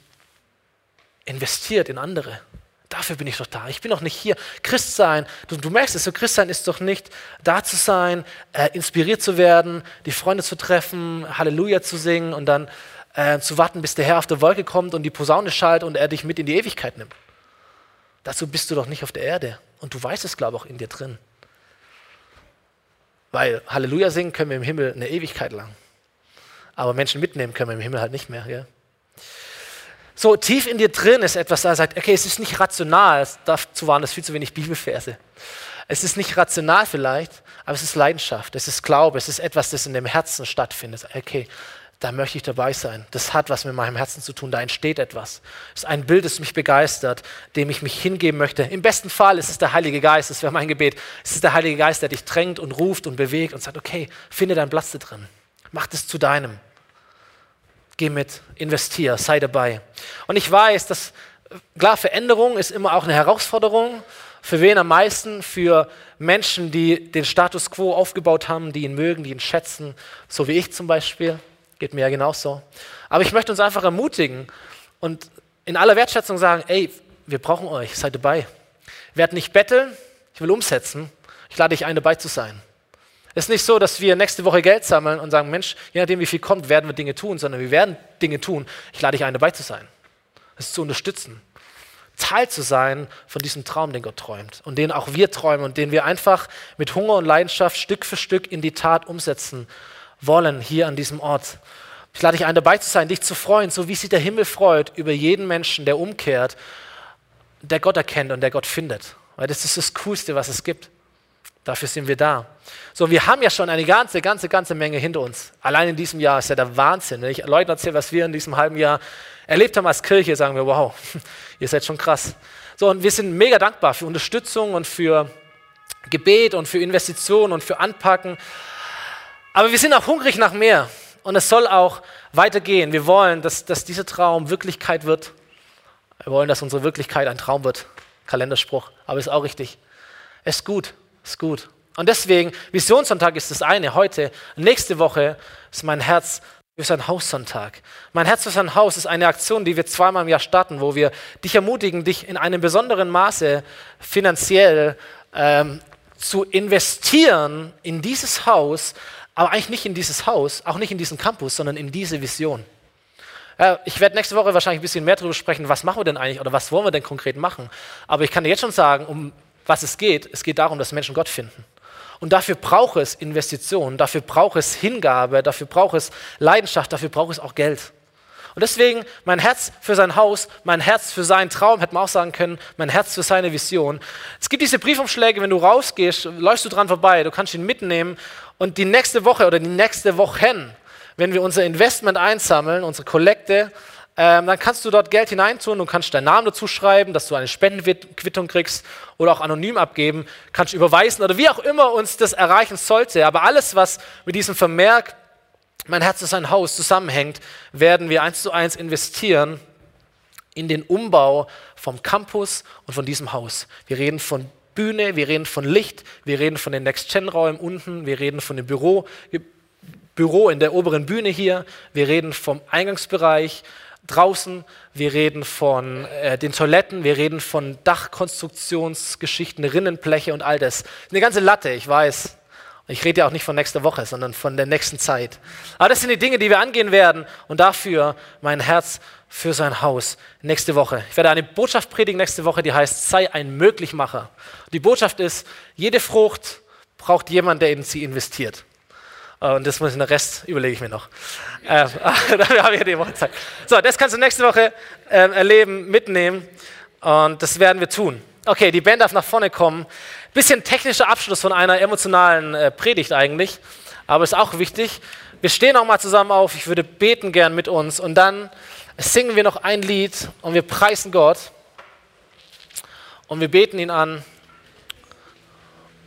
investiert in andere. Dafür bin ich doch da. Ich bin doch nicht hier. Christ sein, du, du merkst es, so Christ sein ist doch nicht da zu sein, äh, inspiriert zu werden, die Freunde zu treffen, Halleluja zu singen und dann äh, zu warten, bis der Herr auf der Wolke kommt und die Posaune schallt und er dich mit in die Ewigkeit nimmt. Dazu bist du doch nicht auf der Erde. Und du weißt es, glaube ich, auch in dir drin. Weil Halleluja singen können wir im Himmel eine Ewigkeit lang. Aber Menschen mitnehmen können wir im Himmel halt nicht mehr. Gell? So tief in dir drin ist etwas, da sagt, okay, es ist nicht rational, dazu waren das viel zu wenig Bibelverse. Es ist nicht rational vielleicht, aber es ist Leidenschaft, es ist Glaube, es ist etwas, das in dem Herzen stattfindet. Okay, da möchte ich dabei sein. Das hat was mit meinem Herzen zu tun, da entsteht etwas. Es ist ein Bild, das mich begeistert, dem ich mich hingeben möchte. Im besten Fall ist es der Heilige Geist, das wäre mein Gebet. Es ist der Heilige Geist, der dich drängt und ruft und bewegt und sagt, okay, finde deinen Platz da drin. Mach das zu deinem. Geh mit, investier, sei dabei. Und ich weiß, dass, klar, Veränderung ist immer auch eine Herausforderung. Für wen am meisten? Für Menschen, die den Status quo aufgebaut haben, die ihn mögen, die ihn schätzen, so wie ich zum Beispiel. Geht mir ja genauso. Aber ich möchte uns einfach ermutigen und in aller Wertschätzung sagen, ey, wir brauchen euch, seid dabei. Werd nicht betteln, ich will umsetzen. Ich lade dich ein, dabei zu sein. Es ist nicht so, dass wir nächste Woche Geld sammeln und sagen, Mensch, je nachdem, wie viel kommt, werden wir Dinge tun, sondern wir werden Dinge tun. Ich lade dich ein, dabei zu sein. Es zu unterstützen. Teil zu sein von diesem Traum, den Gott träumt und den auch wir träumen und den wir einfach mit Hunger und Leidenschaft Stück für Stück in die Tat umsetzen wollen hier an diesem Ort. Ich lade dich ein, dabei zu sein, dich zu freuen, so wie sich der Himmel freut über jeden Menschen, der umkehrt, der Gott erkennt und der Gott findet. Weil das ist das Coolste, was es gibt. Dafür sind wir da. So, wir haben ja schon eine ganze, ganze, ganze Menge hinter uns. Allein in diesem Jahr ist ja der Wahnsinn. Wenn ich Leuten erzähle, was wir in diesem halben Jahr erlebt haben als Kirche, sagen wir, wow, ihr seid schon krass. So, und wir sind mega dankbar für Unterstützung und für Gebet und für Investitionen und für Anpacken. Aber wir sind auch hungrig nach mehr und es soll auch weitergehen. Wir wollen, dass, dass dieser Traum Wirklichkeit wird. Wir wollen, dass unsere Wirklichkeit ein Traum wird. Kalenderspruch, aber ist auch richtig. Ist gut, ist gut. Und deswegen, Visionssonntag ist das eine heute. Nächste Woche ist mein Herz für sein Haussonntag. Mein Herz für sein Haus ist eine Aktion, die wir zweimal im Jahr starten, wo wir dich ermutigen, dich in einem besonderen Maße finanziell ähm, zu investieren in dieses Haus, aber eigentlich nicht in dieses Haus, auch nicht in diesen Campus, sondern in diese Vision. Ja, ich werde nächste Woche wahrscheinlich ein bisschen mehr darüber sprechen, was machen wir denn eigentlich oder was wollen wir denn konkret machen. Aber ich kann dir jetzt schon sagen, um was es geht. Es geht darum, dass Menschen Gott finden. Und dafür braucht es Investitionen, dafür braucht es Hingabe, dafür braucht es Leidenschaft, dafür braucht es auch Geld. Und deswegen mein Herz für sein Haus, mein Herz für seinen Traum, hätte man auch sagen können, mein Herz für seine Vision. Es gibt diese Briefumschläge, wenn du rausgehst, läufst du dran vorbei, du kannst ihn mitnehmen und die nächste Woche oder die nächste Wochen, wenn wir unser Investment einsammeln, unsere Kollekte, ähm, dann kannst du dort Geld hineintun und kannst deinen Namen dazu schreiben, dass du eine Spendenquittung kriegst oder auch anonym abgeben, kannst überweisen oder wie auch immer uns das erreichen sollte. Aber alles, was mit diesem Vermerk mein Herz ist ein Haus zusammenhängt, werden wir eins zu eins investieren in den Umbau vom Campus und von diesem Haus. Wir reden von Bühne, wir reden von Licht, wir reden von den Next-Gen-Räumen unten, wir reden von dem Büro, Büro in der oberen Bühne hier, wir reden vom Eingangsbereich draußen, wir reden von äh, den Toiletten, wir reden von Dachkonstruktionsgeschichten, Rinnenbleche und all das. Eine ganze Latte, ich weiß. Ich rede ja auch nicht von nächster Woche, sondern von der nächsten Zeit. Aber das sind die Dinge, die wir angehen werden und dafür mein Herz für sein Haus nächste Woche. Ich werde eine Botschaft predigen nächste Woche, die heißt, sei ein Möglichmacher. Die Botschaft ist, jede Frucht braucht jemand, der in sie investiert. Und das muss ich, den Rest überlege ich mir noch. Äh, dafür habe ich die Woche Zeit. So, das kannst du nächste Woche äh, erleben, mitnehmen und das werden wir tun. Okay, die Band darf nach vorne kommen. Bisschen technischer Abschluss von einer emotionalen äh, Predigt eigentlich, aber ist auch wichtig. Wir stehen auch mal zusammen auf. Ich würde beten gern mit uns und dann singen wir noch ein Lied und wir preisen Gott und wir beten ihn an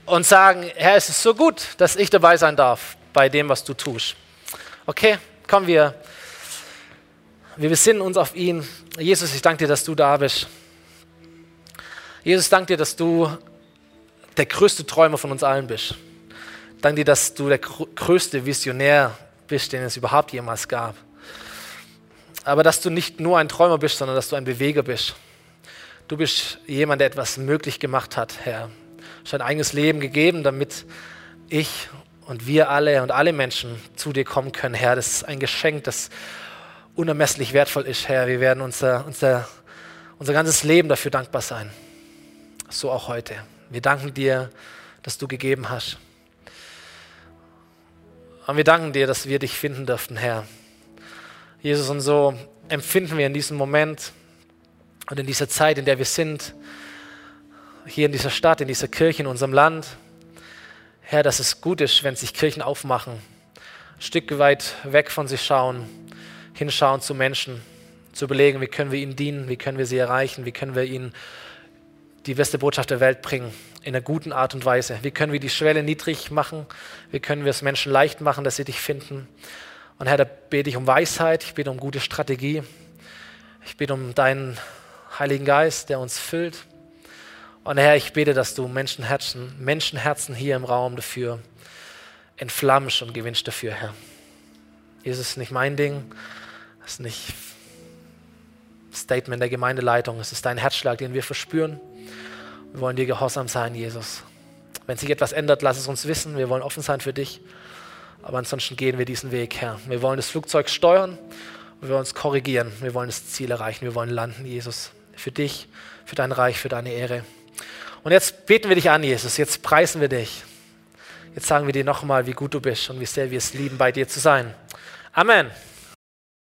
und sagen, Herr, es ist so gut, dass ich dabei sein darf bei dem, was du tust. Okay, kommen wir. Wir besinnen uns auf ihn. Jesus, ich danke dir, dass du da bist. Jesus, danke dir, dass du der größte Träumer von uns allen bist. Danke dir, dass du der größte Visionär bist, den es überhaupt jemals gab. Aber dass du nicht nur ein Träumer bist, sondern dass du ein Beweger bist. Du bist jemand, der etwas möglich gemacht hat, Herr. Du hast ein eigenes Leben gegeben, damit ich und wir alle und alle Menschen zu dir kommen können, Herr. Das ist ein Geschenk, das unermesslich wertvoll ist, Herr. Wir werden unser, unser, unser ganzes Leben dafür dankbar sein. So auch heute. Wir danken dir, dass du gegeben hast. Und wir danken dir, dass wir dich finden dürften, Herr. Jesus, und so empfinden wir in diesem Moment und in dieser Zeit, in der wir sind, hier in dieser Stadt, in dieser Kirche, in unserem Land. Herr, dass es gut ist, wenn sich Kirchen aufmachen, ein Stück weit weg von sich schauen, hinschauen zu Menschen, zu überlegen, wie können wir ihnen dienen, wie können wir sie erreichen, wie können wir ihnen die beste Botschaft der Welt bringen, in einer guten Art und Weise. Wie können wir die Schwelle niedrig machen, wie können wir es Menschen leicht machen, dass sie dich finden. Und Herr, da bete ich um Weisheit, ich bete um gute Strategie, ich bete um deinen Heiligen Geist, der uns füllt. Und Herr, ich bete, dass du Menschenherzen, Menschenherzen hier im Raum dafür entflammst und gewinnst dafür, Herr. Jesus, nicht mein Ding, das ist nicht Statement der Gemeindeleitung, es ist dein Herzschlag, den wir verspüren. Wir wollen dir gehorsam sein, Jesus. Wenn sich etwas ändert, lass es uns wissen. Wir wollen offen sein für dich. Aber ansonsten gehen wir diesen Weg, Herr. Wir wollen das Flugzeug steuern wir wollen uns korrigieren. Wir wollen das Ziel erreichen. Wir wollen landen, Jesus. Für dich, für dein Reich, für deine Ehre. Und jetzt beten wir dich an, Jesus. Jetzt preisen wir dich. Jetzt sagen wir dir nochmal, wie gut du bist und wie sehr wir es lieben, bei dir zu sein. Amen.